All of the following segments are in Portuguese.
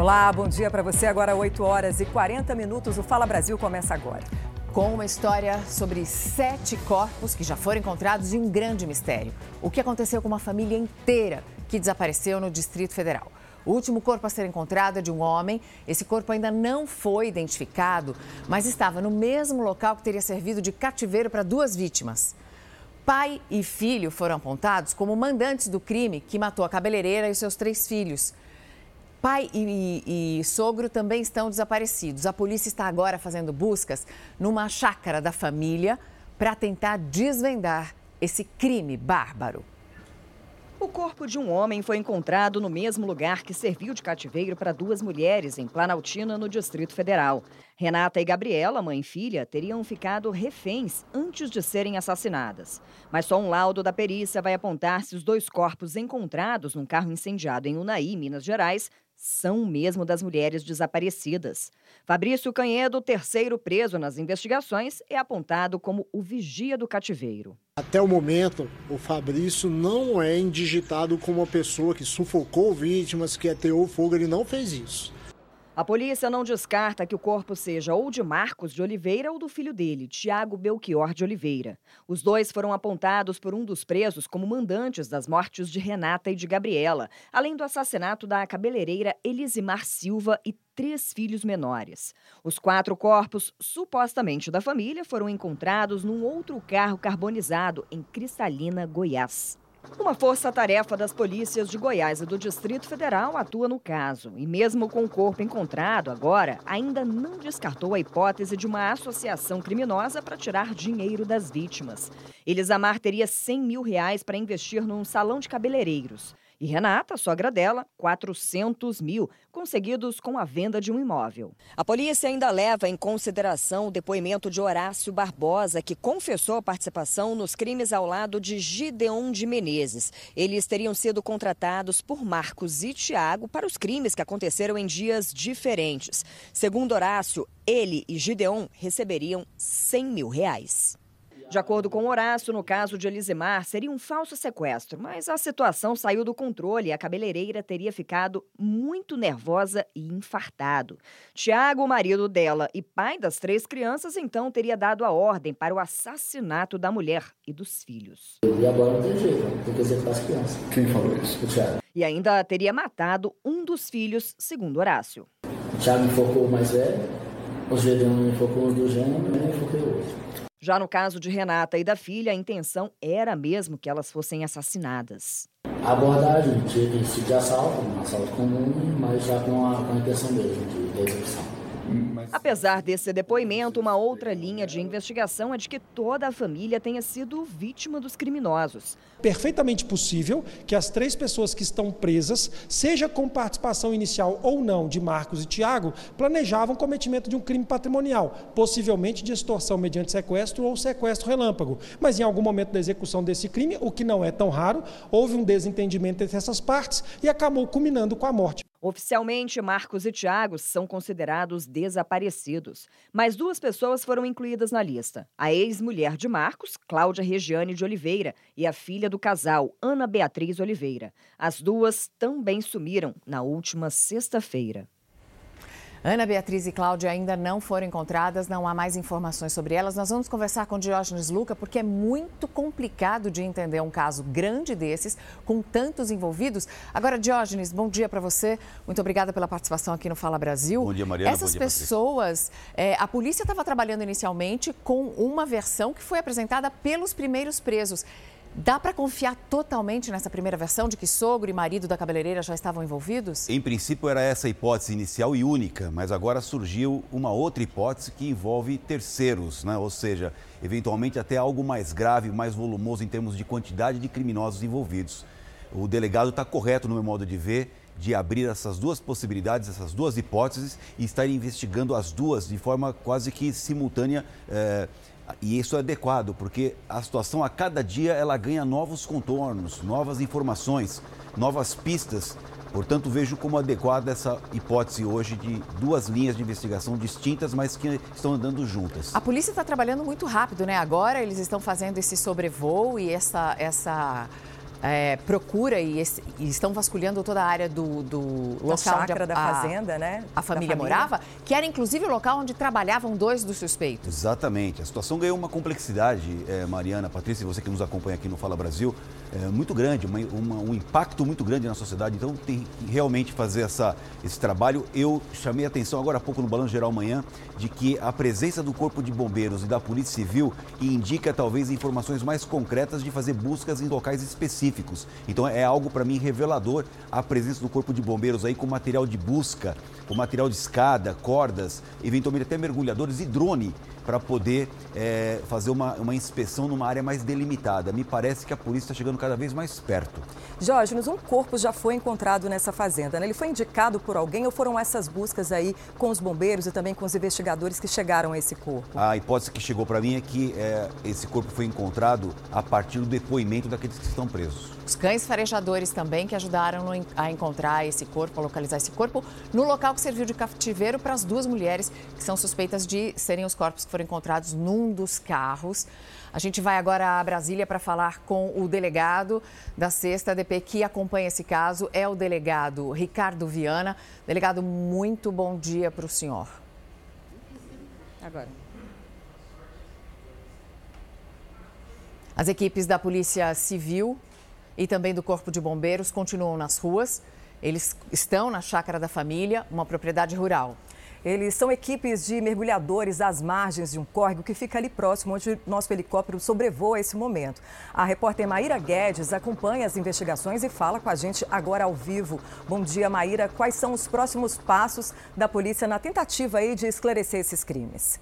Olá, bom dia para você. Agora 8 horas e 40 minutos. O Fala Brasil começa agora. Com uma história sobre sete corpos que já foram encontrados e um grande mistério. O que aconteceu com uma família inteira que desapareceu no Distrito Federal. O último corpo a ser encontrado é de um homem. Esse corpo ainda não foi identificado, mas estava no mesmo local que teria servido de cativeiro para duas vítimas. Pai e filho foram apontados como mandantes do crime que matou a cabeleireira e seus três filhos. Pai e, e, e, sogro também estão desaparecidos. A polícia está agora fazendo buscas numa chácara da família para tentar desvendar esse crime bárbaro. O corpo de um homem foi encontrado no mesmo lugar que serviu de cativeiro para duas mulheres em Planaltina, no Distrito Federal. Renata e Gabriela, mãe e filha, teriam ficado reféns antes de serem assassinadas. Mas só um laudo da perícia vai apontar se os dois corpos encontrados num carro incendiado em Unai, Minas Gerais, são mesmo das mulheres desaparecidas. Fabrício Canhedo, terceiro preso nas investigações, é apontado como o vigia do cativeiro. Até o momento, o Fabrício não é indigitado como uma pessoa que sufocou vítimas, que ateou fogo, ele não fez isso. A polícia não descarta que o corpo seja ou de Marcos de Oliveira ou do filho dele, Tiago Belchior de Oliveira. Os dois foram apontados por um dos presos como mandantes das mortes de Renata e de Gabriela, além do assassinato da cabeleireira Elisimar Silva e três filhos menores. Os quatro corpos, supostamente da família, foram encontrados num outro carro carbonizado em Cristalina, Goiás. Uma força-tarefa das polícias de Goiás e do Distrito Federal atua no caso. E mesmo com o corpo encontrado agora, ainda não descartou a hipótese de uma associação criminosa para tirar dinheiro das vítimas. Elisamar teria 100 mil reais para investir num salão de cabeleireiros. E Renata, sogra dela, 400 mil, conseguidos com a venda de um imóvel. A polícia ainda leva em consideração o depoimento de Horácio Barbosa, que confessou a participação nos crimes ao lado de Gideon de Menezes. Eles teriam sido contratados por Marcos e Tiago para os crimes que aconteceram em dias diferentes. Segundo Horácio, ele e Gideon receberiam 100 mil reais. De acordo com Horácio, no caso de Elisimar, seria um falso sequestro, mas a situação saiu do controle e a cabeleireira teria ficado muito nervosa e infartado. Tiago, o marido dela e pai das três crianças, então teria dado a ordem para o assassinato da mulher e dos filhos. E agora não tem jeito, tem que executar as crianças. Quem falou isso? O Tiago. E ainda teria matado um dos filhos, segundo Horácio. O Tiago enfocou o mais velho, o Gedeon enfocou os do gênero e eu enfoquei o outro. Já no caso de Renata e da filha, a intenção era mesmo que elas fossem assassinadas. A abordagem tinha princípio de assalto, um assalto comum, mas já com a, com a intenção mesmo de execução. Apesar desse depoimento, uma outra linha de investigação é de que toda a família tenha sido vítima dos criminosos. Perfeitamente possível que as três pessoas que estão presas, seja com participação inicial ou não de Marcos e Tiago, planejavam o cometimento de um crime patrimonial, possivelmente de extorsão mediante sequestro ou sequestro relâmpago. Mas em algum momento da execução desse crime, o que não é tão raro, houve um desentendimento entre essas partes e acabou culminando com a morte. Oficialmente, Marcos e Tiago são considerados desaparecidos, mas duas pessoas foram incluídas na lista: a ex-mulher de Marcos, Cláudia Regiane de Oliveira, e a filha do casal, Ana Beatriz Oliveira. As duas também sumiram na última sexta-feira. Ana Beatriz e Cláudia ainda não foram encontradas, não há mais informações sobre elas. Nós vamos conversar com Diógenes Luca, porque é muito complicado de entender um caso grande desses, com tantos envolvidos. Agora, Diógenes, bom dia para você. Muito obrigada pela participação aqui no Fala Brasil. Bom dia, Mariana. Essas dia, pessoas, é, a polícia estava trabalhando inicialmente com uma versão que foi apresentada pelos primeiros presos. Dá para confiar totalmente nessa primeira versão de que sogro e marido da cabeleireira já estavam envolvidos? Em princípio era essa a hipótese inicial e única, mas agora surgiu uma outra hipótese que envolve terceiros, né? ou seja, eventualmente até algo mais grave, mais volumoso em termos de quantidade de criminosos envolvidos. O delegado está correto, no meu modo de ver, de abrir essas duas possibilidades, essas duas hipóteses e estar investigando as duas de forma quase que simultânea. Eh, e isso é adequado, porque a situação a cada dia ela ganha novos contornos, novas informações, novas pistas. Portanto, vejo como adequada essa hipótese hoje de duas linhas de investigação distintas, mas que estão andando juntas. A polícia está trabalhando muito rápido, né? Agora eles estão fazendo esse sobrevoo e essa, essa é, procura e, e, estão vasculhando toda a área do, do local chácara onde a, da fazenda, né? A família, família, morava, que era inclusive o local onde trabalhavam dois dos suspeitos. Exatamente. A situação ganhou uma complexidade, é, Mariana, Patrícia, você que nos acompanha aqui no Fala Brasil, é, muito grande, uma, uma, um impacto muito grande na sociedade. Então tem que realmente fazer essa, esse trabalho. Eu chamei a atenção agora há pouco no Balanço Geral Manhã de que a presença do Corpo de Bombeiros e da Polícia Civil indica talvez informações mais concretas de fazer buscas em locais específicos. Então é algo para mim revelador a presença do Corpo de Bombeiros aí com material de busca, com material de escada, cordas, eventualmente até mergulhadores e drone para poder é, fazer uma, uma inspeção numa área mais delimitada. Me parece que a polícia está chegando cada vez mais perto. Jorge, um corpo já foi encontrado nessa fazenda. Né? Ele foi indicado por alguém ou foram essas buscas aí com os bombeiros e também com os investigadores que chegaram a esse corpo? A hipótese que chegou para mim é que é, esse corpo foi encontrado a partir do depoimento daqueles que estão presos. Os cães farejadores também que ajudaram a encontrar esse corpo, a localizar esse corpo, no local que serviu de cativeiro para as duas mulheres que são suspeitas de serem os corpos que foram encontrados num dos carros. A gente vai agora a Brasília para falar com o delegado da Sexta DP que acompanha esse caso, é o delegado Ricardo Viana. Delegado, muito bom dia para o senhor. Agora. As equipes da Polícia Civil e também do Corpo de Bombeiros continuam nas ruas. Eles estão na Chácara da Família, uma propriedade rural. Eles são equipes de mergulhadores às margens de um córrego que fica ali próximo, onde nosso helicóptero sobrevoa esse momento. A repórter Maíra Guedes acompanha as investigações e fala com a gente agora ao vivo. Bom dia, Maíra. Quais são os próximos passos da polícia na tentativa aí de esclarecer esses crimes?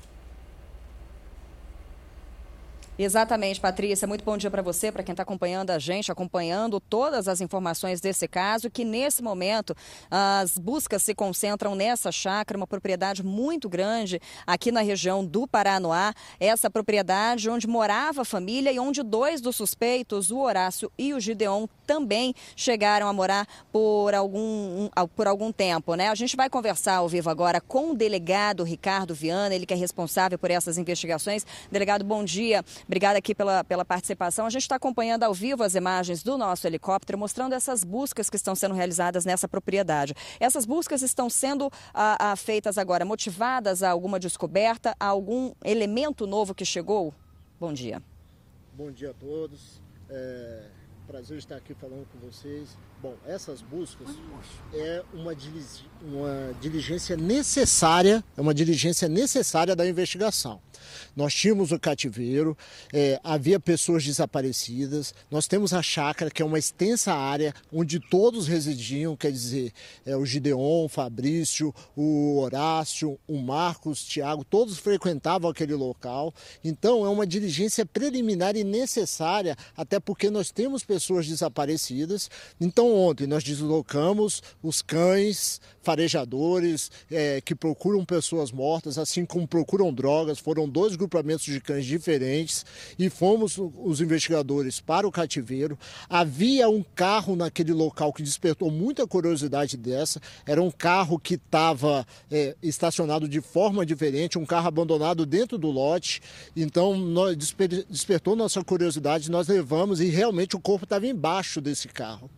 Exatamente, Patrícia. Muito bom dia para você, para quem está acompanhando a gente, acompanhando todas as informações desse caso, que nesse momento as buscas se concentram nessa chácara, uma propriedade muito grande aqui na região do Paranoá. Essa propriedade onde morava a família e onde dois dos suspeitos, o Horácio e o Gideon, também chegaram a morar por algum, por algum tempo. Né? A gente vai conversar ao vivo agora com o delegado Ricardo Viana, ele que é responsável por essas investigações. Delegado, bom dia. Obrigada aqui pela, pela participação. A gente está acompanhando ao vivo as imagens do nosso helicóptero, mostrando essas buscas que estão sendo realizadas nessa propriedade. Essas buscas estão sendo a, a, feitas agora motivadas a alguma descoberta, a algum elemento novo que chegou? Bom dia. Bom dia a todos. É, prazer estar aqui falando com vocês. Bom, essas buscas é uma, uma diligência necessária, é uma diligência necessária da investigação. Nós tínhamos o cativeiro, é, havia pessoas desaparecidas, nós temos a chácara, que é uma extensa área onde todos residiam, quer dizer, é, o Gideon, o Fabrício, o Horácio, o Marcos, Tiago, todos frequentavam aquele local. Então é uma diligência preliminar e necessária, até porque nós temos pessoas desaparecidas. Então ontem nós deslocamos os cães farejadores é, que procuram pessoas mortas, assim como procuram drogas, foram dois grupamentos de cães diferentes e fomos os investigadores para o cativeiro. Havia um carro naquele local que despertou muita curiosidade dessa. Era um carro que estava é, estacionado de forma diferente, um carro abandonado dentro do lote. Então, nós, despertou nossa curiosidade, nós levamos e realmente o corpo estava embaixo desse carro.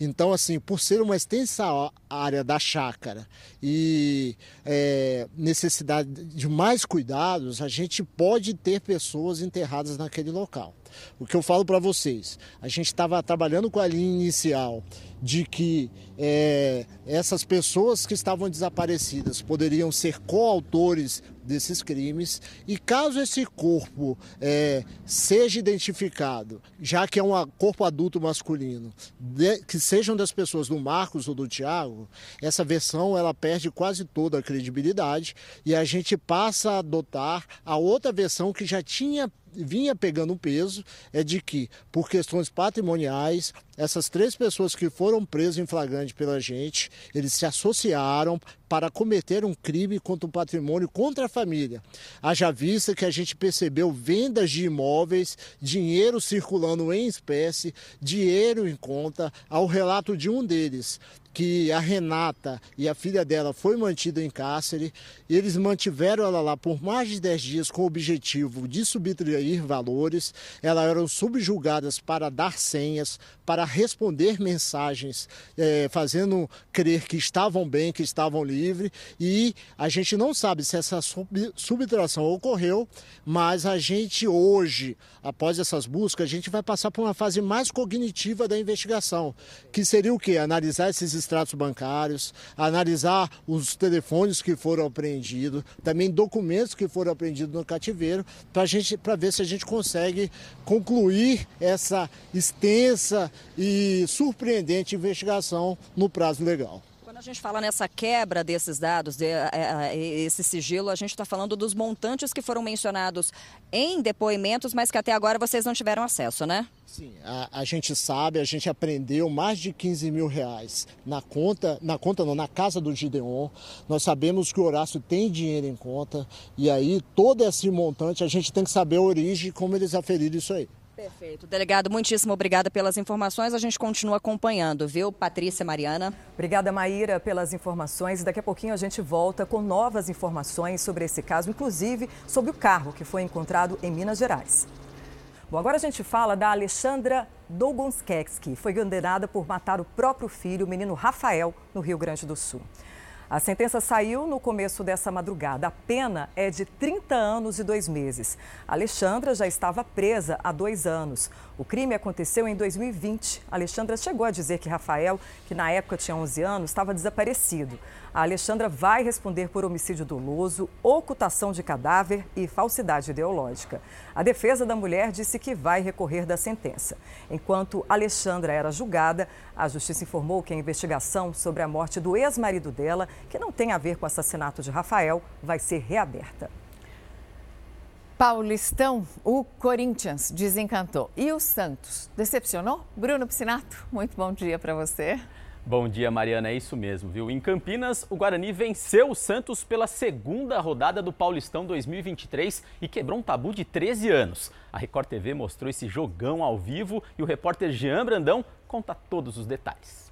Então, assim, por ser uma extensa área da chácara e é, necessidade de mais cuidados, a gente gente pode ter pessoas enterradas naquele local. O que eu falo para vocês, a gente estava trabalhando com a linha inicial de que é, essas pessoas que estavam desaparecidas poderiam ser coautores desses crimes e caso esse corpo é, seja identificado, já que é um corpo adulto masculino, de, que sejam das pessoas do Marcos ou do Tiago, essa versão ela perde quase toda a credibilidade e a gente passa a adotar a outra versão que já tinha vinha pegando peso é de que, por questões patrimoniais, essas três pessoas que foram presas em flagrante pela gente, eles se associaram para cometer um crime contra o patrimônio, contra a família. Haja vista que a gente percebeu vendas de imóveis, dinheiro circulando em espécie, dinheiro em conta, ao relato de um deles que a Renata e a filha dela foi mantida em cárcere. Eles mantiveram ela lá por mais de 10 dias com o objetivo de subtrair valores. Elas eram subjugadas para dar senhas, para responder mensagens, é, fazendo crer que estavam bem, que estavam livres. E a gente não sabe se essa sub, subtração ocorreu, mas a gente hoje, após essas buscas, a gente vai passar por uma fase mais cognitiva da investigação, que seria o quê? Analisar esses extratos bancários, analisar os telefones que foram apreendidos, também documentos que foram apreendidos no cativeiro, para ver se a gente consegue concluir essa extensa e surpreendente investigação no prazo legal a gente fala nessa quebra desses dados, de, é, é, esse sigilo, a gente está falando dos montantes que foram mencionados em depoimentos, mas que até agora vocês não tiveram acesso, né? Sim, a, a, gente sabe, a gente aprendeu mais de 15 mil reais na conta, na conta não, na casa do Gideon. Nós sabemos que o Horácio tem dinheiro em conta e aí todo esse montante a gente tem que saber a origem como eles aferiram isso aí. Perfeito. Delegado, muitíssimo obrigada pelas informações. A gente continua acompanhando, viu, Patrícia Mariana? Obrigada, Maíra, pelas informações. Daqui a pouquinho a gente volta com novas informações sobre esse caso, inclusive sobre o carro que foi encontrado em Minas Gerais. Bom, agora a gente fala da Alexandra Dogonskek, foi condenada por matar o próprio filho, o menino Rafael, no Rio Grande do Sul. A sentença saiu no começo dessa madrugada. A pena é de 30 anos e dois meses. Alexandra já estava presa há dois anos. O crime aconteceu em 2020. Alexandra chegou a dizer que Rafael, que na época tinha 11 anos, estava desaparecido. A Alexandra vai responder por homicídio doloso, ocultação de cadáver e falsidade ideológica. A defesa da mulher disse que vai recorrer da sentença. Enquanto Alexandra era julgada, a justiça informou que a investigação sobre a morte do ex-marido dela, que não tem a ver com o assassinato de Rafael, vai ser reaberta. Paulistão, o Corinthians desencantou. E o Santos decepcionou? Bruno Piscinato, muito bom dia para você. Bom dia, Mariana. É isso mesmo, viu? Em Campinas, o Guarani venceu o Santos pela segunda rodada do Paulistão 2023 e quebrou um tabu de 13 anos. A Record TV mostrou esse jogão ao vivo e o repórter Jean Brandão conta todos os detalhes.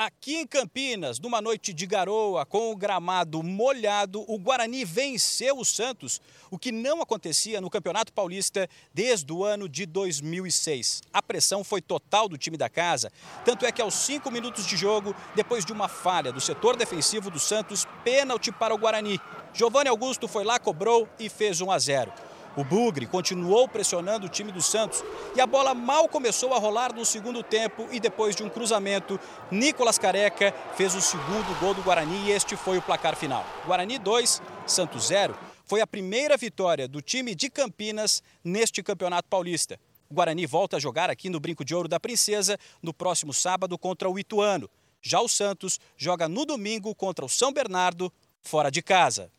Aqui em Campinas, numa noite de garoa, com o gramado molhado, o Guarani venceu o Santos, o que não acontecia no Campeonato Paulista desde o ano de 2006. A pressão foi total do time da casa, tanto é que aos cinco minutos de jogo, depois de uma falha do setor defensivo do Santos, pênalti para o Guarani. Giovanni Augusto foi lá, cobrou e fez 1 a 0. O Bugre continuou pressionando o time do Santos e a bola mal começou a rolar no segundo tempo e depois de um cruzamento, Nicolas Careca fez o segundo gol do Guarani e este foi o placar final. Guarani 2, Santos 0. Foi a primeira vitória do time de Campinas neste Campeonato Paulista. O Guarani volta a jogar aqui no Brinco de Ouro da Princesa no próximo sábado contra o Ituano. Já o Santos joga no domingo contra o São Bernardo, fora de casa.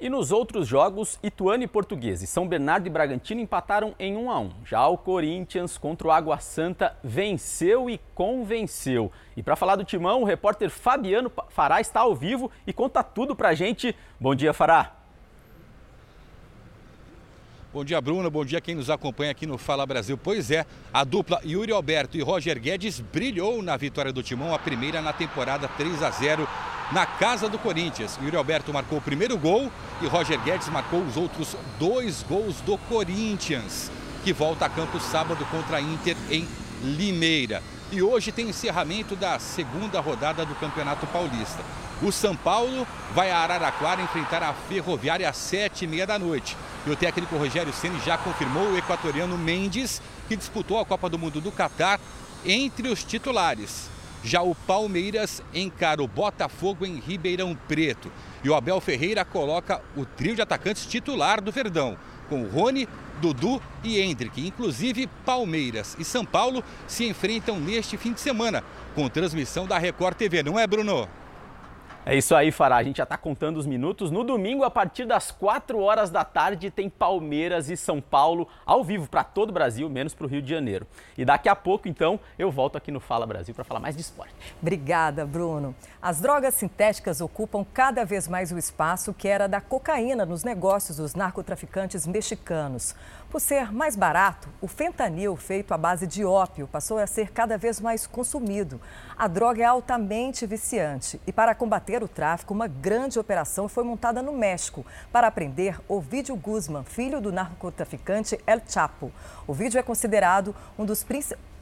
E nos outros jogos, Ituano e Português e São Bernardo e Bragantino empataram em 1 a 1. Já o Corinthians contra o Água Santa venceu e convenceu. E para falar do timão, o repórter Fabiano Fará está ao vivo e conta tudo pra gente. Bom dia, Fará. Bom dia, Bruno. Bom dia quem nos acompanha aqui no Fala Brasil. Pois é, a dupla Yuri Alberto e Roger Guedes brilhou na vitória do Timão, a primeira na temporada 3 a 0 na casa do Corinthians. Yuri Alberto marcou o primeiro gol e Roger Guedes marcou os outros dois gols do Corinthians, que volta a campo sábado contra a Inter em Limeira. E hoje tem encerramento da segunda rodada do Campeonato Paulista. O São Paulo vai a Araraquara enfrentar a Ferroviária às sete e meia da noite. E o técnico Rogério Ceni já confirmou o equatoriano Mendes, que disputou a Copa do Mundo do Catar entre os titulares. Já o Palmeiras encara o Botafogo em Ribeirão Preto. E o Abel Ferreira coloca o trio de atacantes titular do Verdão, com Rony, Dudu e Hendrick. Inclusive, Palmeiras e São Paulo se enfrentam neste fim de semana, com transmissão da Record TV, não é, Bruno? É isso aí, Fará. A gente já está contando os minutos. No domingo, a partir das 4 horas da tarde, tem Palmeiras e São Paulo ao vivo para todo o Brasil, menos para o Rio de Janeiro. E daqui a pouco, então, eu volto aqui no Fala Brasil para falar mais de esporte. Obrigada, Bruno. As drogas sintéticas ocupam cada vez mais o espaço que era da cocaína nos negócios dos narcotraficantes mexicanos. Por ser mais barato, o fentanil, feito à base de ópio, passou a ser cada vez mais consumido. A droga é altamente viciante e, para combater o tráfico, uma grande operação foi montada no México para prender Ovidio Guzman, filho do narcotraficante El Chapo. O vídeo é considerado um dos,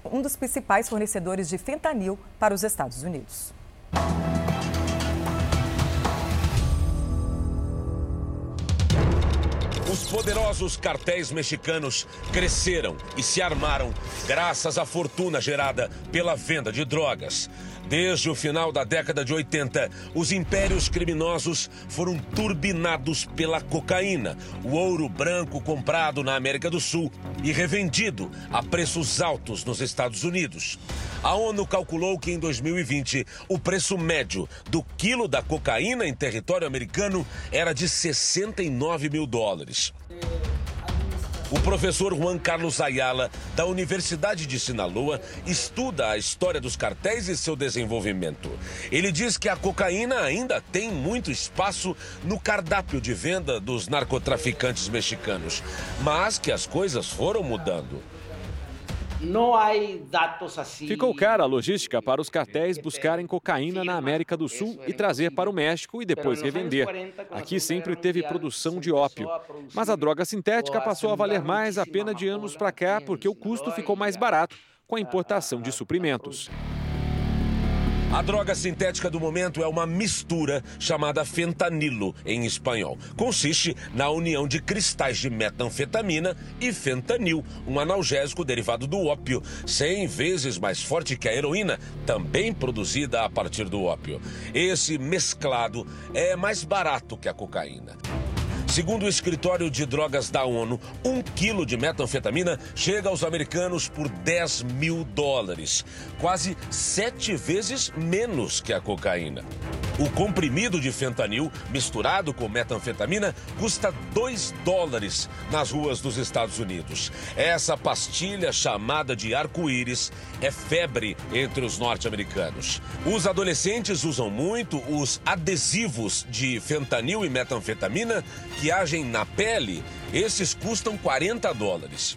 um dos principais fornecedores de fentanil para os Estados Unidos. Os poderosos cartéis mexicanos cresceram e se armaram graças à fortuna gerada pela venda de drogas. Desde o final da década de 80, os impérios criminosos foram turbinados pela cocaína, o ouro branco comprado na América do Sul e revendido a preços altos nos Estados Unidos. A ONU calculou que em 2020 o preço médio do quilo da cocaína em território americano era de 69 mil dólares. O professor Juan Carlos Ayala, da Universidade de Sinaloa, estuda a história dos cartéis e seu desenvolvimento. Ele diz que a cocaína ainda tem muito espaço no cardápio de venda dos narcotraficantes mexicanos, mas que as coisas foram mudando. Ficou cara a logística para os cartéis buscarem cocaína na América do Sul e trazer para o México e depois revender. Aqui sempre teve produção de ópio. Mas a droga sintética passou a valer mais a pena de anos para cá porque o custo ficou mais barato com a importação de suprimentos. A droga sintética do momento é uma mistura chamada fentanilo em espanhol. Consiste na união de cristais de metanfetamina e fentanil, um analgésico derivado do ópio, 100 vezes mais forte que a heroína, também produzida a partir do ópio. Esse mesclado é mais barato que a cocaína. Segundo o escritório de drogas da ONU, um quilo de metanfetamina chega aos americanos por 10 mil dólares, quase sete vezes menos que a cocaína. O comprimido de fentanil misturado com metanfetamina custa 2 dólares nas ruas dos Estados Unidos. Essa pastilha chamada de arco-íris é febre entre os norte-americanos. Os adolescentes usam muito os adesivos de fentanil e metanfetamina que agem na pele. Esses custam 40 dólares.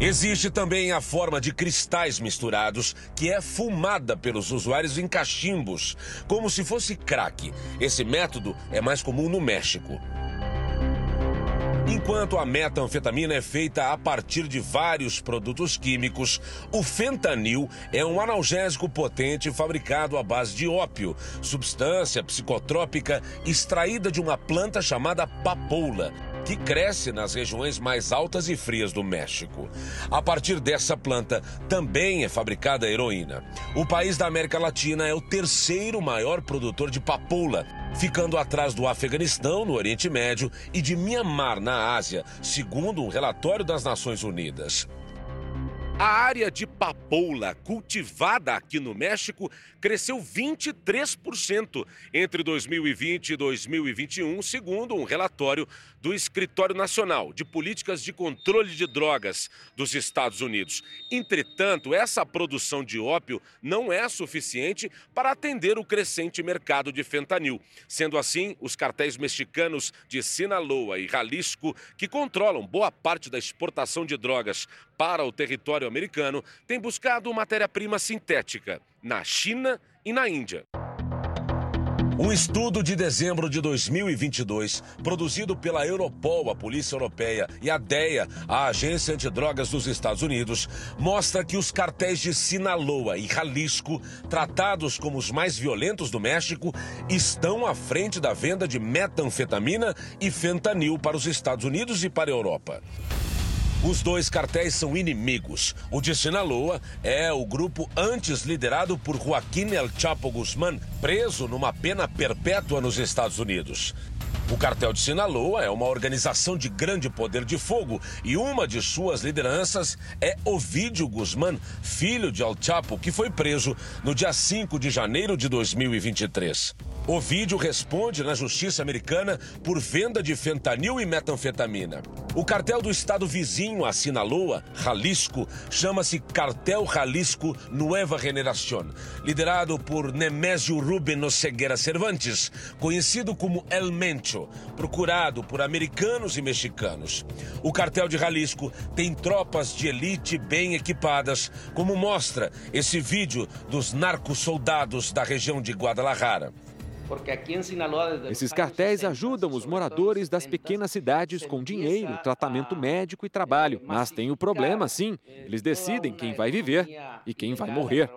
Existe também a forma de cristais misturados, que é fumada pelos usuários em cachimbos, como se fosse crack. Esse método é mais comum no México. Enquanto a metanfetamina é feita a partir de vários produtos químicos, o fentanil é um analgésico potente fabricado à base de ópio, substância psicotrópica extraída de uma planta chamada papoula que cresce nas regiões mais altas e frias do México. A partir dessa planta também é fabricada heroína. O país da América Latina é o terceiro maior produtor de papoula, ficando atrás do Afeganistão, no Oriente Médio, e de Mianmar, na Ásia, segundo um relatório das Nações Unidas. A área de papoula cultivada aqui no México cresceu 23% entre 2020 e 2021, segundo um relatório do Escritório Nacional de Políticas de Controle de Drogas dos Estados Unidos. Entretanto, essa produção de ópio não é suficiente para atender o crescente mercado de fentanil. Sendo assim, os cartéis mexicanos de Sinaloa e Jalisco, que controlam boa parte da exportação de drogas para o território americano, têm buscado matéria-prima sintética na China e na Índia. Um estudo de dezembro de 2022, produzido pela Europol, a Polícia Europeia, e a DEA, a Agência Antidrogas dos Estados Unidos, mostra que os cartéis de Sinaloa e Jalisco, tratados como os mais violentos do México, estão à frente da venda de metanfetamina e fentanil para os Estados Unidos e para a Europa. Os dois cartéis são inimigos. O de Sinaloa é o grupo antes liderado por Joaquim El Chapo Guzmán, preso numa pena perpétua nos Estados Unidos. O cartel de Sinaloa é uma organização de grande poder de fogo e uma de suas lideranças é Ovidio Guzmán, filho de El Chapo, que foi preso no dia 5 de janeiro de 2023. Ovidio responde na justiça americana por venda de fentanil e metanfetamina. O cartel do estado vizinho a Sinaloa, Jalisco, chama-se Cartel Jalisco Nueva Generación, liderado por Nemésio Rubén Ceguera Cervantes, conhecido como El Mencho Rancho, procurado por americanos e mexicanos. O cartel de Jalisco tem tropas de elite bem equipadas, como mostra esse vídeo dos narcos-soldados da região de Guadalajara. Esses cartéis ajudam os moradores das pequenas cidades com dinheiro, tratamento médico e trabalho. Mas tem o problema, sim. Eles decidem quem vai viver e quem vai morrer.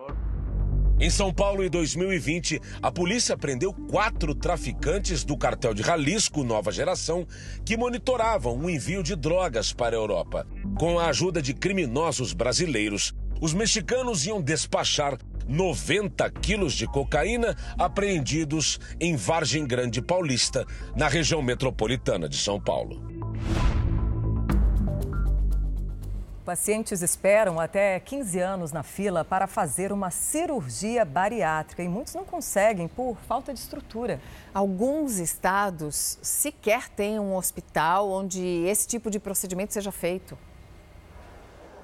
Em São Paulo, em 2020, a polícia prendeu quatro traficantes do cartel de Jalisco Nova Geração que monitoravam o envio de drogas para a Europa. Com a ajuda de criminosos brasileiros, os mexicanos iam despachar 90 quilos de cocaína apreendidos em Vargem Grande Paulista, na região metropolitana de São Paulo. Pacientes esperam até 15 anos na fila para fazer uma cirurgia bariátrica e muitos não conseguem por falta de estrutura. Alguns estados sequer têm um hospital onde esse tipo de procedimento seja feito.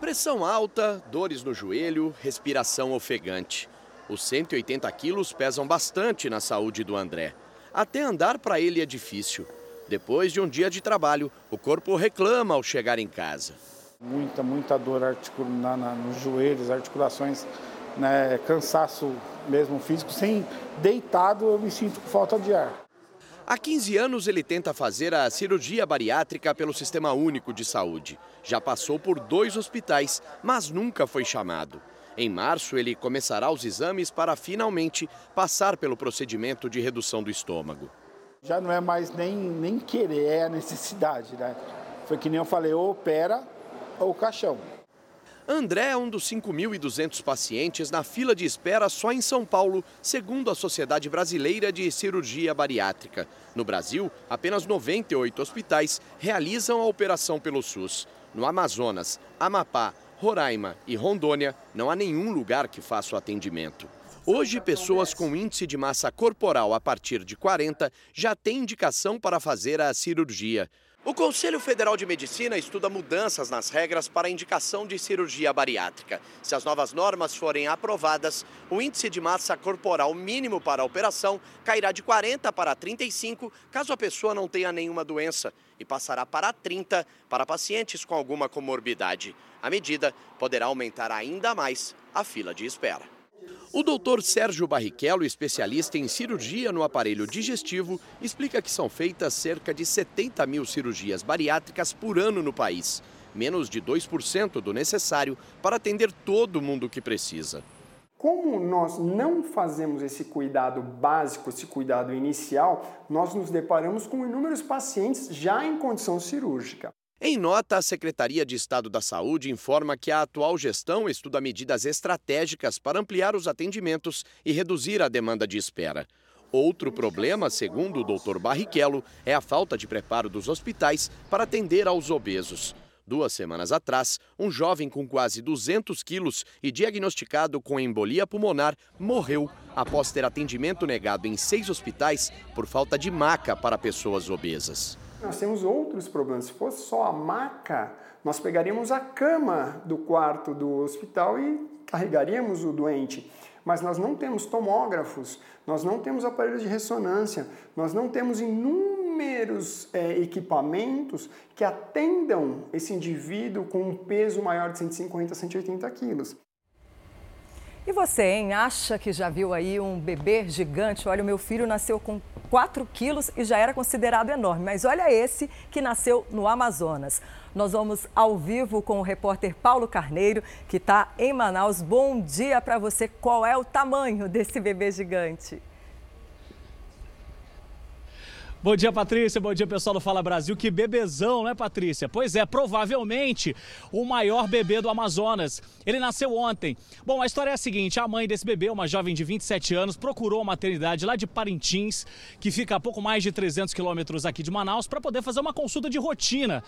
Pressão alta, dores no joelho, respiração ofegante. Os 180 quilos pesam bastante na saúde do André. Até andar para ele é difícil. Depois de um dia de trabalho, o corpo reclama ao chegar em casa. Muita, muita dor articula, na, nos joelhos, articulações, né, cansaço mesmo físico. Sem deitado eu me sinto com falta de ar. Há 15 anos ele tenta fazer a cirurgia bariátrica pelo Sistema Único de Saúde. Já passou por dois hospitais, mas nunca foi chamado. Em março, ele começará os exames para finalmente passar pelo procedimento de redução do estômago. Já não é mais nem, nem querer, é a necessidade, né? Foi que nem eu falei, ou opera ou caixão. André é um dos 5.200 pacientes na fila de espera só em São Paulo, segundo a Sociedade Brasileira de Cirurgia Bariátrica. No Brasil, apenas 98 hospitais realizam a operação pelo SUS. No Amazonas, Amapá, Roraima e Rondônia, não há nenhum lugar que faça o atendimento. Hoje, pessoas com índice de massa corporal a partir de 40 já têm indicação para fazer a cirurgia. O Conselho Federal de Medicina estuda mudanças nas regras para a indicação de cirurgia bariátrica. Se as novas normas forem aprovadas, o índice de massa corporal mínimo para a operação cairá de 40 para 35, caso a pessoa não tenha nenhuma doença, e passará para 30 para pacientes com alguma comorbidade. A medida poderá aumentar ainda mais a fila de espera. O doutor Sérgio Barrichello, especialista em cirurgia no aparelho digestivo, explica que são feitas cerca de 70 mil cirurgias bariátricas por ano no país, menos de 2% do necessário para atender todo mundo que precisa. Como nós não fazemos esse cuidado básico, esse cuidado inicial, nós nos deparamos com inúmeros pacientes já em condição cirúrgica. Em nota, a Secretaria de Estado da Saúde informa que a atual gestão estuda medidas estratégicas para ampliar os atendimentos e reduzir a demanda de espera. Outro problema, segundo o Dr. Barrichello, é a falta de preparo dos hospitais para atender aos obesos. Duas semanas atrás, um jovem com quase 200 quilos e diagnosticado com embolia pulmonar morreu após ter atendimento negado em seis hospitais por falta de maca para pessoas obesas. Nós temos outros problemas. Se fosse só a maca, nós pegaríamos a cama do quarto do hospital e carregaríamos o doente. Mas nós não temos tomógrafos, nós não temos aparelhos de ressonância, nós não temos inúmeros é, equipamentos que atendam esse indivíduo com um peso maior de 150 180 quilos. E você, hein? Acha que já viu aí um bebê gigante? Olha, o meu filho nasceu com 4 quilos e já era considerado enorme. Mas olha esse que nasceu no Amazonas. Nós vamos ao vivo com o repórter Paulo Carneiro, que está em Manaus. Bom dia para você. Qual é o tamanho desse bebê gigante? Bom dia, Patrícia. Bom dia, pessoal do Fala Brasil. Que bebezão, né, Patrícia? Pois é, provavelmente o maior bebê do Amazonas. Ele nasceu ontem. Bom, a história é a seguinte: a mãe desse bebê, uma jovem de 27 anos, procurou a maternidade lá de Parintins, que fica a pouco mais de 300 quilômetros aqui de Manaus, para poder fazer uma consulta de rotina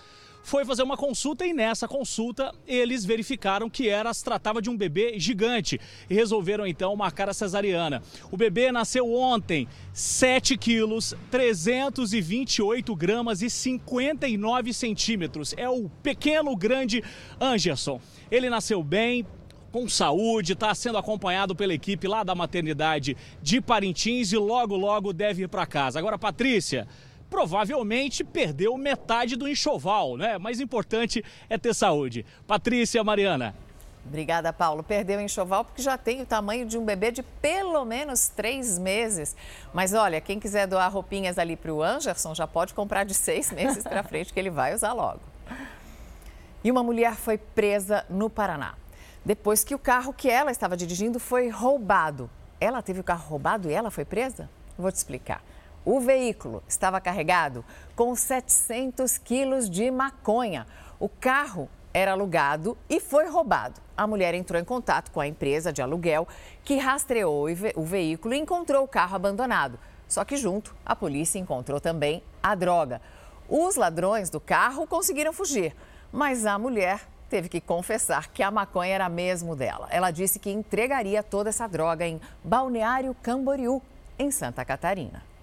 foi fazer uma consulta e nessa consulta eles verificaram que era se tratava de um bebê gigante e resolveram então marcar a cesariana. O bebê nasceu ontem, 7 quilos, 328 gramas e 59 centímetros. É o pequeno grande Anderson. Ele nasceu bem, com saúde, está sendo acompanhado pela equipe lá da maternidade de Parintins e logo, logo deve ir para casa. Agora, Patrícia, provavelmente perdeu metade do enxoval, né? Mais importante é ter saúde. Patrícia, Mariana. Obrigada, Paulo. Perdeu o enxoval porque já tem o tamanho de um bebê de pelo menos três meses. Mas olha, quem quiser doar roupinhas ali para o Anderson já pode comprar de seis meses para frente, que ele vai usar logo. E uma mulher foi presa no Paraná. Depois que o carro que ela estava dirigindo foi roubado. Ela teve o carro roubado e ela foi presa? Vou te explicar. O veículo estava carregado com 700 quilos de maconha. O carro era alugado e foi roubado. A mulher entrou em contato com a empresa de aluguel que rastreou o veículo e encontrou o carro abandonado. Só que junto, a polícia encontrou também a droga. Os ladrões do carro conseguiram fugir, mas a mulher teve que confessar que a maconha era mesmo dela. Ela disse que entregaria toda essa droga em Balneário Camboriú, em Santa Catarina.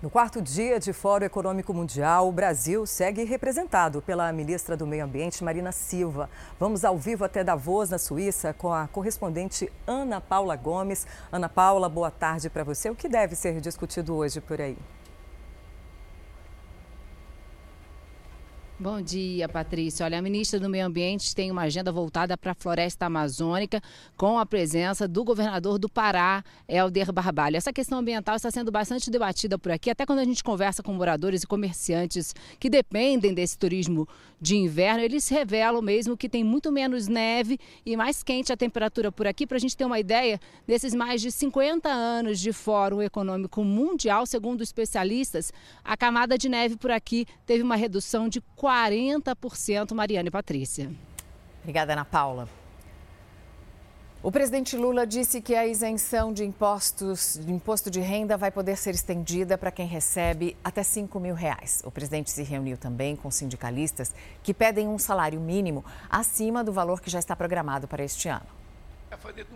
No quarto dia de Fórum Econômico Mundial, o Brasil segue representado pela ministra do Meio Ambiente, Marina Silva. Vamos ao vivo até Davos, na Suíça, com a correspondente Ana Paula Gomes. Ana Paula, boa tarde para você. O que deve ser discutido hoje por aí? Bom dia, Patrícia. Olha, a ministra do Meio Ambiente tem uma agenda voltada para a floresta amazônica, com a presença do governador do Pará, Helder Barbalho. Essa questão ambiental está sendo bastante debatida por aqui, até quando a gente conversa com moradores e comerciantes que dependem desse turismo de inverno, eles revelam mesmo que tem muito menos neve e mais quente a temperatura por aqui. Para a gente ter uma ideia, desses mais de 50 anos de Fórum Econômico Mundial, segundo especialistas, a camada de neve por aqui teve uma redução de 40%, Mariana e Patrícia. Obrigada, Ana Paula. O presidente Lula disse que a isenção de impostos, de imposto de renda vai poder ser estendida para quem recebe até 5 mil reais. O presidente se reuniu também com sindicalistas que pedem um salário mínimo acima do valor que já está programado para este ano.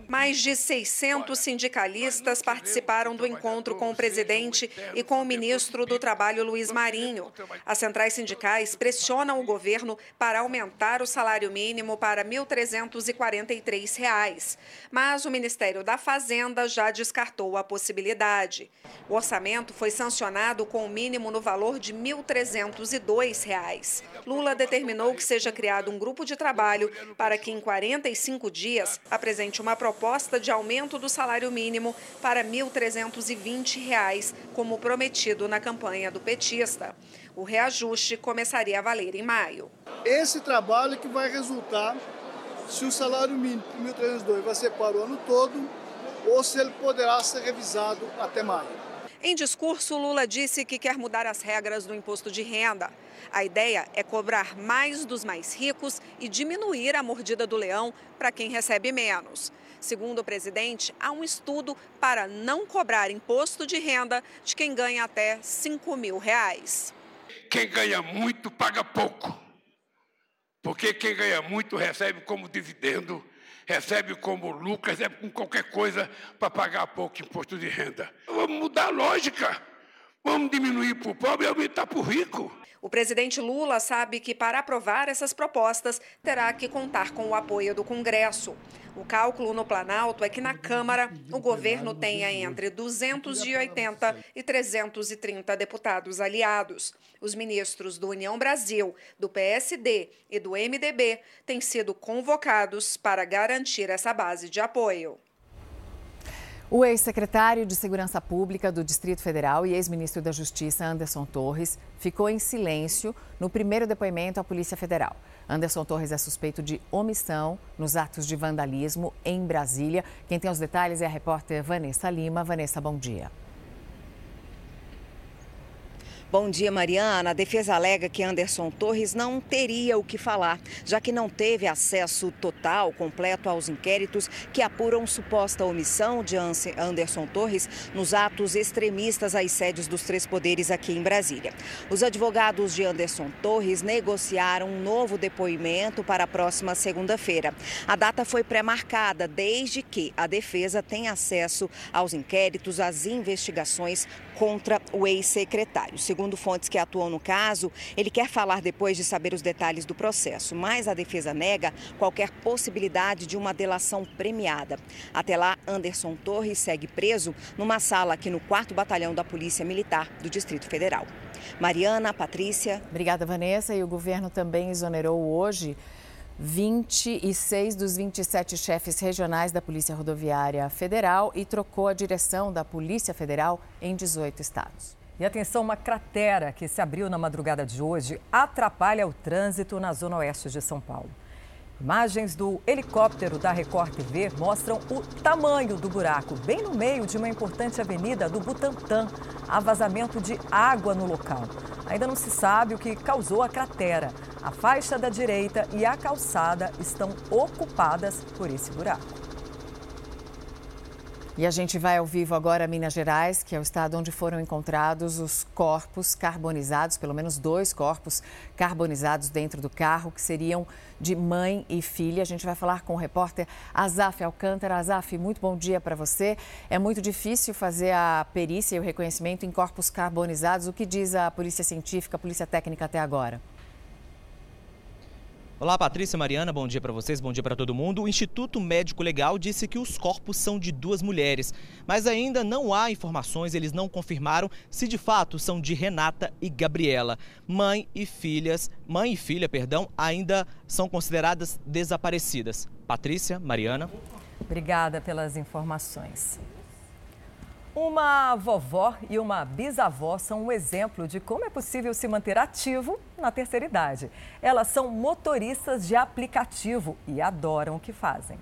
Mais de 600 sindicalistas participaram do encontro com o presidente e com o ministro do Trabalho, Luiz Marinho. As centrais sindicais pressionam o governo para aumentar o salário mínimo para R$ 1.343. Mas o Ministério da Fazenda já descartou a possibilidade. O orçamento foi sancionado com o mínimo no valor de R$ 1.302. Lula determinou que seja criado um grupo de trabalho para que, em 45 dias, apresente uma proposta de aumento do salário mínimo para R$ 1.320, como prometido na campanha do petista. O reajuste começaria a valer em maio. Esse trabalho que vai resultar se o salário mínimo de 1.302 vai ser para o ano todo ou se ele poderá ser revisado até maio. Em discurso, Lula disse que quer mudar as regras do imposto de renda. A ideia é cobrar mais dos mais ricos e diminuir a mordida do leão para quem recebe menos. Segundo o presidente, há um estudo para não cobrar imposto de renda de quem ganha até 5 mil reais. Quem ganha muito paga pouco, porque quem ganha muito recebe como dividendo recebe como lucro, recebe com qualquer coisa para pagar pouco imposto de renda. Vamos mudar a lógica. Vamos diminuir para o pobre e aumentar para o rico. O presidente Lula sabe que para aprovar essas propostas terá que contar com o apoio do Congresso. O cálculo no Planalto é que na Câmara o governo tenha entre 280 e 330 deputados aliados. Os ministros do União Brasil, do PSD e do MDB têm sido convocados para garantir essa base de apoio. O ex-secretário de Segurança Pública do Distrito Federal e ex-ministro da Justiça, Anderson Torres, ficou em silêncio no primeiro depoimento à Polícia Federal. Anderson Torres é suspeito de omissão nos atos de vandalismo em Brasília. Quem tem os detalhes é a repórter Vanessa Lima. Vanessa, bom dia. Bom dia, Mariana. A defesa alega que Anderson Torres não teria o que falar, já que não teve acesso total, completo aos inquéritos que apuram suposta omissão de Anderson Torres nos atos extremistas às sedes dos três poderes aqui em Brasília. Os advogados de Anderson Torres negociaram um novo depoimento para a próxima segunda-feira. A data foi pré-marcada desde que a defesa tem acesso aos inquéritos, às investigações contra o ex-secretário. Segundo fontes que atuam no caso, ele quer falar depois de saber os detalhes do processo, mas a defesa nega qualquer possibilidade de uma delação premiada. Até lá, Anderson Torres segue preso numa sala aqui no 4 Batalhão da Polícia Militar do Distrito Federal. Mariana, Patrícia. Obrigada, Vanessa. E o governo também exonerou hoje 26 dos 27 chefes regionais da Polícia Rodoviária Federal e trocou a direção da Polícia Federal em 18 estados. E atenção, uma cratera que se abriu na madrugada de hoje atrapalha o trânsito na zona oeste de São Paulo. Imagens do helicóptero da Record TV mostram o tamanho do buraco, bem no meio de uma importante avenida do Butantã. Há vazamento de água no local. Ainda não se sabe o que causou a cratera. A faixa da direita e a calçada estão ocupadas por esse buraco. E a gente vai ao vivo agora a Minas Gerais, que é o estado onde foram encontrados os corpos carbonizados, pelo menos dois corpos carbonizados dentro do carro, que seriam de mãe e filha. A gente vai falar com o repórter Azaf Alcântara. Azaf, muito bom dia para você. É muito difícil fazer a perícia e o reconhecimento em corpos carbonizados. O que diz a Polícia Científica, a Polícia Técnica até agora? Olá, Patrícia Mariana, bom dia para vocês, bom dia para todo mundo. O Instituto Médico Legal disse que os corpos são de duas mulheres, mas ainda não há informações, eles não confirmaram se de fato são de Renata e Gabriela. Mãe e filhas, mãe e filha, perdão, ainda são consideradas desaparecidas. Patrícia, Mariana. Obrigada pelas informações. Uma vovó e uma bisavó são um exemplo de como é possível se manter ativo na terceira idade. Elas são motoristas de aplicativo e adoram o que fazem.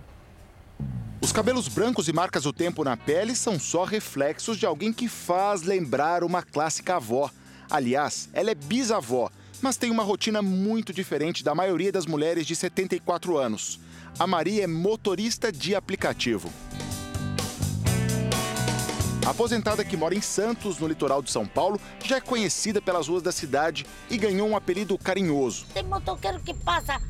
Os cabelos brancos e marcas do tempo na pele são só reflexos de alguém que faz lembrar uma clássica avó. Aliás, ela é bisavó, mas tem uma rotina muito diferente da maioria das mulheres de 74 anos. A Maria é motorista de aplicativo. A aposentada que mora em Santos, no litoral de São Paulo, já é conhecida pelas ruas da cidade e ganhou um apelido carinhoso. Tem motoqueiro que passa.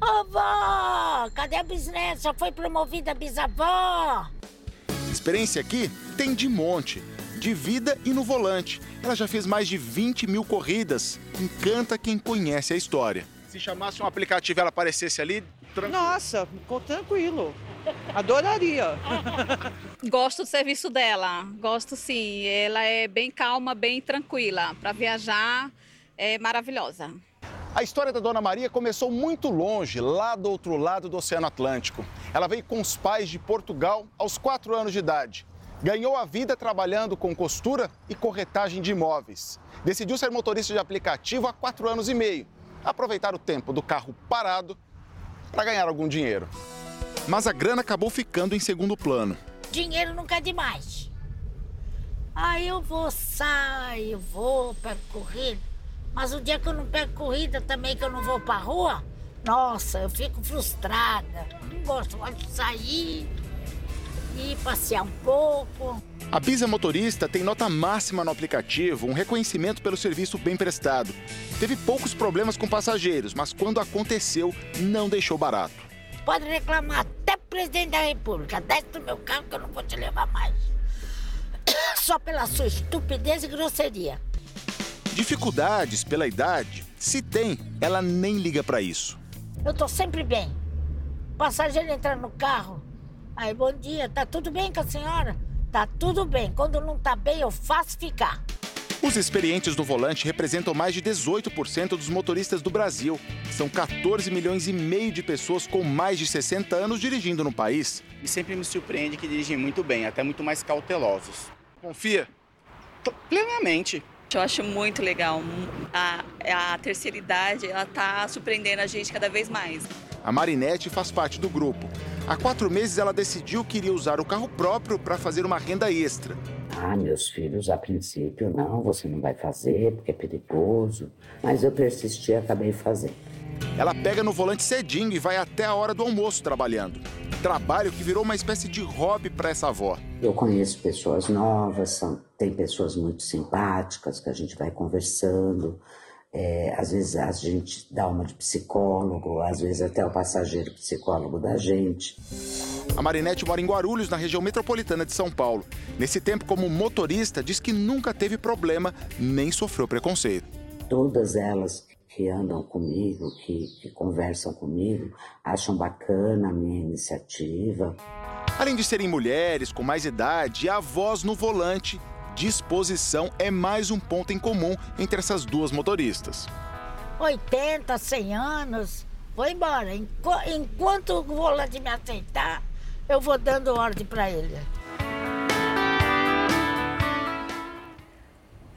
Ô vó, cadê a bisneta? Já foi promovida a bisavó. Experiência aqui tem de monte, de vida e no volante. Ela já fez mais de 20 mil corridas. Encanta quem conhece a história. Se chamasse um aplicativo e ela aparecesse ali, tranquilo. Nossa, ficou tranquilo. Adoraria. Gosto do serviço dela, gosto sim. Ela é bem calma, bem tranquila. Para viajar, é maravilhosa. A história da Dona Maria começou muito longe, lá do outro lado do Oceano Atlântico. Ela veio com os pais de Portugal aos 4 anos de idade. Ganhou a vida trabalhando com costura e corretagem de imóveis. Decidiu ser motorista de aplicativo há quatro anos e meio. Aproveitar o tempo do carro parado para ganhar algum dinheiro. Mas a grana acabou ficando em segundo plano. Dinheiro nunca é demais. Aí eu vou, saio, vou, pego corrida. Mas o dia que eu não pego corrida também, que eu não vou pra rua, nossa, eu fico frustrada. Não gosto, gosto de sair e passear um pouco. A Bisa Motorista tem nota máxima no aplicativo, um reconhecimento pelo serviço bem prestado. Teve poucos problemas com passageiros, mas quando aconteceu, não deixou barato pode reclamar até presidente da república. Desce do meu carro que eu não vou te levar mais. Só pela sua estupidez e grosseria. Dificuldades pela idade, se tem, ela nem liga para isso. Eu tô sempre bem. passageiro entra no carro. Aí, bom dia, tá tudo bem com a senhora? Tá tudo bem. Quando não tá bem, eu faço ficar. Os experientes do volante representam mais de 18% dos motoristas do Brasil. São 14 milhões e meio de pessoas com mais de 60 anos dirigindo no país. E sempre me surpreende que dirigem muito bem, até muito mais cautelosos. Confia? Plenamente. Eu acho muito legal. A, a terceira idade está surpreendendo a gente cada vez mais. A Marinette faz parte do grupo. Há quatro meses ela decidiu que iria usar o carro próprio para fazer uma renda extra. Ah, meus filhos, a princípio, não, você não vai fazer porque é perigoso. Mas eu persisti e acabei fazendo. Ela pega no volante cedinho e vai até a hora do almoço trabalhando. Trabalho que virou uma espécie de hobby para essa avó. Eu conheço pessoas novas, são, tem pessoas muito simpáticas que a gente vai conversando. É, às vezes a gente dá uma de psicólogo, às vezes até o passageiro psicólogo da gente. A Marinete mora em Guarulhos, na região metropolitana de São Paulo. Nesse tempo, como motorista, diz que nunca teve problema nem sofreu preconceito. Todas elas que andam comigo, que, que conversam comigo, acham bacana a minha iniciativa. Além de serem mulheres com mais idade e a voz no volante, disposição é mais um ponto em comum entre essas duas motoristas. 80, 100 anos, vou embora. Enquanto o volante me aceitar, eu vou dando ordem para ele.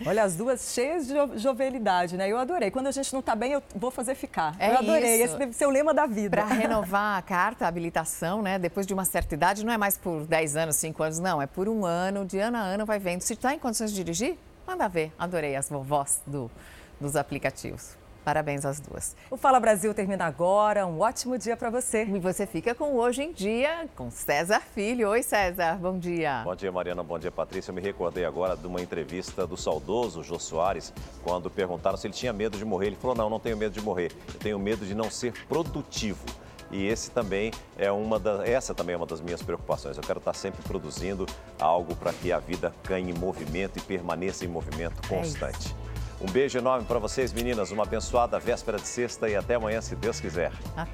Olha, as duas cheias de jovialidade, né? Eu adorei. Quando a gente não tá bem, eu vou fazer ficar. É eu adorei. Isso. Esse deve ser o lema da vida. Para renovar a carta, a habilitação, né? Depois de uma certa idade, não é mais por 10 anos, 5 anos, não. É por um ano, de ano a ano vai vendo. Se está em condições de dirigir, manda ver. Adorei as vovós do, dos aplicativos. Parabéns às duas. O Fala Brasil termina agora. Um ótimo dia para você. E você fica com Hoje em Dia com César Filho. Oi, César. Bom dia. Bom dia, Mariana. Bom dia, Patrícia. Eu me recordei agora de uma entrevista do saudoso Jô Soares, quando perguntaram se ele tinha medo de morrer. Ele falou: Não, não tenho medo de morrer. Eu tenho medo de não ser produtivo. E esse também é uma da, essa também é uma das minhas preocupações. Eu quero estar sempre produzindo algo para que a vida ganhe em movimento e permaneça em movimento constante. É um beijo enorme para vocês, meninas. Uma abençoada véspera de sexta e até amanhã, se Deus quiser. Até.